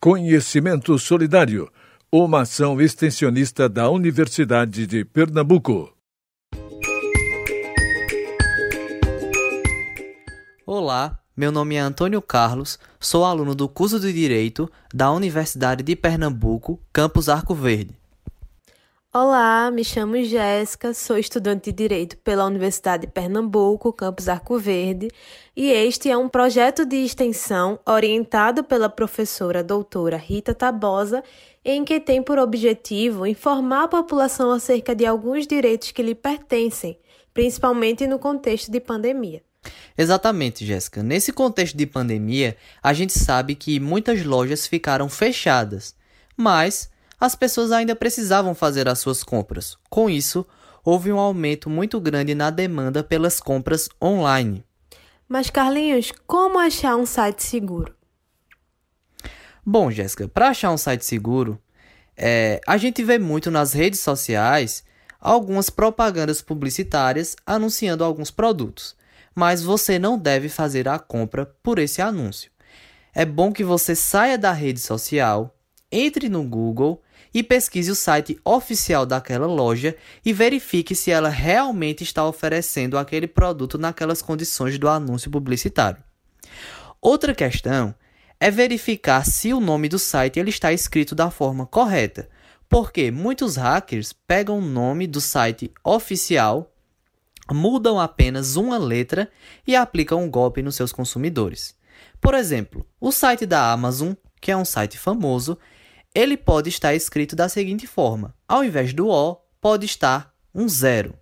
Conhecimento Solidário, uma ação extensionista da Universidade de Pernambuco. Olá, meu nome é Antônio Carlos, sou aluno do curso de Direito da Universidade de Pernambuco, campus Arco Verde. Olá, me chamo Jéssica, sou estudante de Direito pela Universidade de Pernambuco, campus Arco Verde, e este é um projeto de extensão orientado pela professora doutora Rita Tabosa, em que tem por objetivo informar a população acerca de alguns direitos que lhe pertencem, principalmente no contexto de pandemia. Exatamente, Jéssica. Nesse contexto de pandemia, a gente sabe que muitas lojas ficaram fechadas, mas as pessoas ainda precisavam fazer as suas compras. Com isso, houve um aumento muito grande na demanda pelas compras online. Mas, Carlinhos, como achar um site seguro? Bom, Jéssica, para achar um site seguro, é, a gente vê muito nas redes sociais algumas propagandas publicitárias anunciando alguns produtos, mas você não deve fazer a compra por esse anúncio. É bom que você saia da rede social, entre no Google e pesquise o site oficial daquela loja e verifique se ela realmente está oferecendo aquele produto naquelas condições do anúncio publicitário. Outra questão é verificar se o nome do site ele está escrito da forma correta, porque muitos hackers pegam o nome do site oficial, mudam apenas uma letra e aplicam um golpe nos seus consumidores. Por exemplo, o site da Amazon, que é um site famoso, ele pode estar escrito da seguinte forma: ao invés do O, pode estar um zero.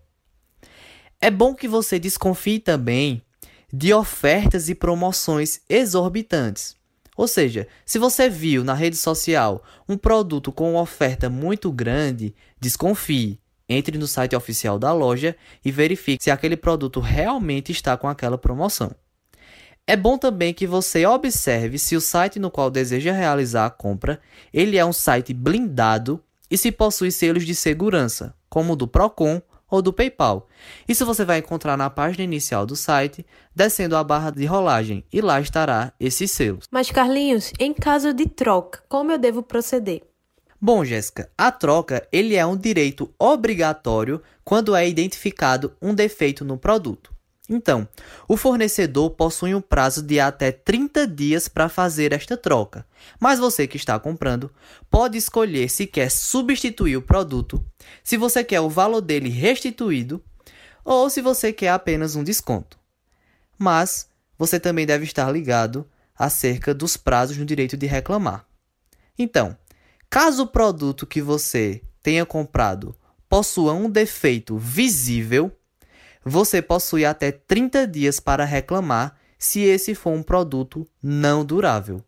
É bom que você desconfie também de ofertas e promoções exorbitantes. Ou seja, se você viu na rede social um produto com uma oferta muito grande, desconfie. Entre no site oficial da loja e verifique se aquele produto realmente está com aquela promoção. É bom também que você observe se o site no qual deseja realizar a compra, ele é um site blindado e se possui selos de segurança, como o do Procon ou do PayPal. Isso você vai encontrar na página inicial do site, descendo a barra de rolagem, e lá estará esses selos. Mas Carlinhos, em caso de troca, como eu devo proceder? Bom, Jéssica, a troca ele é um direito obrigatório quando é identificado um defeito no produto. Então, o fornecedor possui um prazo de até 30 dias para fazer esta troca, mas você que está comprando pode escolher se quer substituir o produto, se você quer o valor dele restituído ou se você quer apenas um desconto. Mas você também deve estar ligado acerca dos prazos no direito de reclamar. Então, caso o produto que você tenha comprado possua um defeito visível, você possui até 30 dias para reclamar se esse for um produto não durável.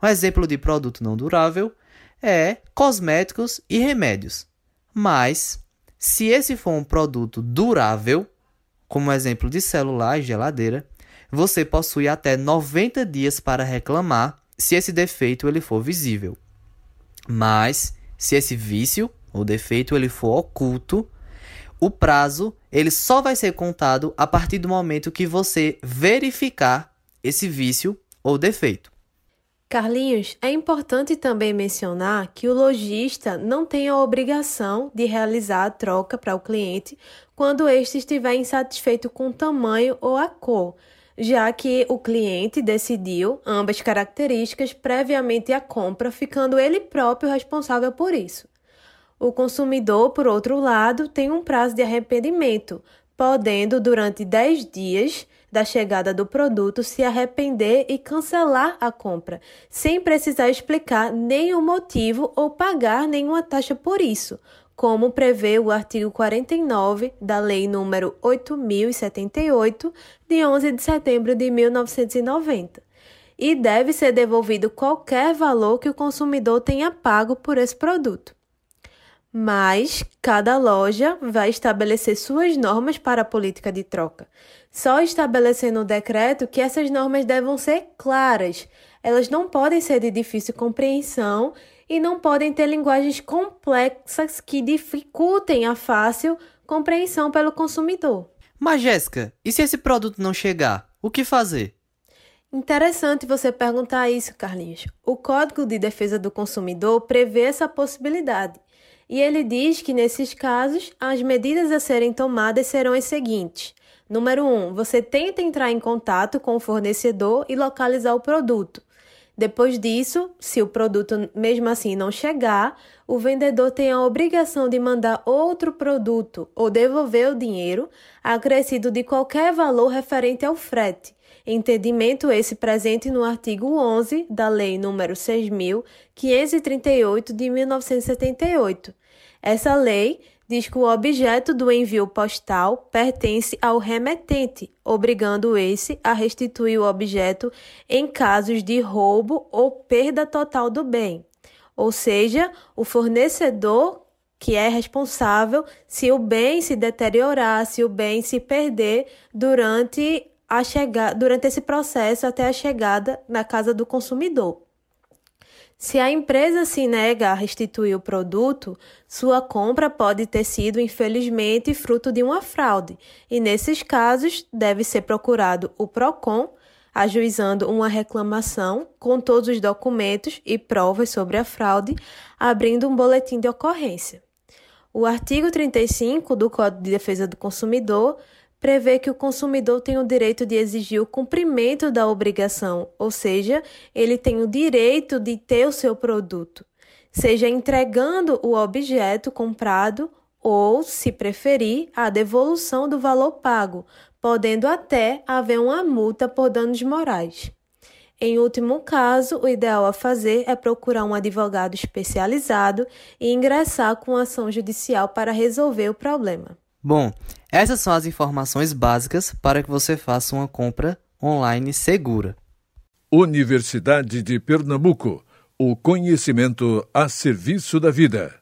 Um exemplo de produto não durável é cosméticos e remédios. Mas, se esse for um produto durável, como exemplo de celular e geladeira, você possui até 90 dias para reclamar se esse defeito ele for visível. Mas, se esse vício ou defeito ele for oculto, o prazo ele só vai ser contado a partir do momento que você verificar esse vício ou defeito. Carlinhos, é importante também mencionar que o lojista não tem a obrigação de realizar a troca para o cliente quando este estiver insatisfeito com o tamanho ou a cor, já que o cliente decidiu ambas características previamente à compra, ficando ele próprio responsável por isso. O consumidor, por outro lado, tem um prazo de arrependimento, podendo, durante 10 dias da chegada do produto, se arrepender e cancelar a compra, sem precisar explicar nenhum motivo ou pagar nenhuma taxa por isso, como prevê o artigo 49 da Lei nº 8078, de 11 de setembro de 1990. E deve ser devolvido qualquer valor que o consumidor tenha pago por esse produto mas cada loja vai estabelecer suas normas para a política de troca. Só estabelecendo o decreto que essas normas devem ser claras. Elas não podem ser de difícil compreensão e não podem ter linguagens complexas que dificultem a fácil compreensão pelo consumidor. Mas, Jéssica, e se esse produto não chegar? O que fazer? Interessante você perguntar isso, Carlinhos. O Código de Defesa do Consumidor prevê essa possibilidade. E ele diz que, nesses casos, as medidas a serem tomadas serão as seguintes. Número 1. Um, você tenta entrar em contato com o fornecedor e localizar o produto. Depois disso, se o produto mesmo assim não chegar, o vendedor tem a obrigação de mandar outro produto ou devolver o dinheiro, acrescido de qualquer valor referente ao frete. Entendimento esse presente no artigo 11 da Lei nº 6.538 de 1978. Essa lei diz que o objeto do envio postal pertence ao remetente, obrigando esse a restituir o objeto em casos de roubo ou perda total do bem. Ou seja, o fornecedor que é responsável se o bem se deteriorar, se o bem se perder durante a chegada, durante esse processo até a chegada na casa do consumidor. Se a empresa se nega a restituir o produto, sua compra pode ter sido, infelizmente, fruto de uma fraude, e nesses casos deve ser procurado o PROCON, ajuizando uma reclamação com todos os documentos e provas sobre a fraude, abrindo um boletim de ocorrência. O artigo 35 do Código de Defesa do Consumidor prevê que o consumidor tem o direito de exigir o cumprimento da obrigação, ou seja, ele tem o direito de ter o seu produto, seja entregando o objeto comprado ou, se preferir, a devolução do valor pago, podendo até haver uma multa por danos morais. Em último caso, o ideal a fazer é procurar um advogado especializado e ingressar com ação judicial para resolver o problema. Bom, essas são as informações básicas para que você faça uma compra online segura. Universidade de Pernambuco. O conhecimento a serviço da vida.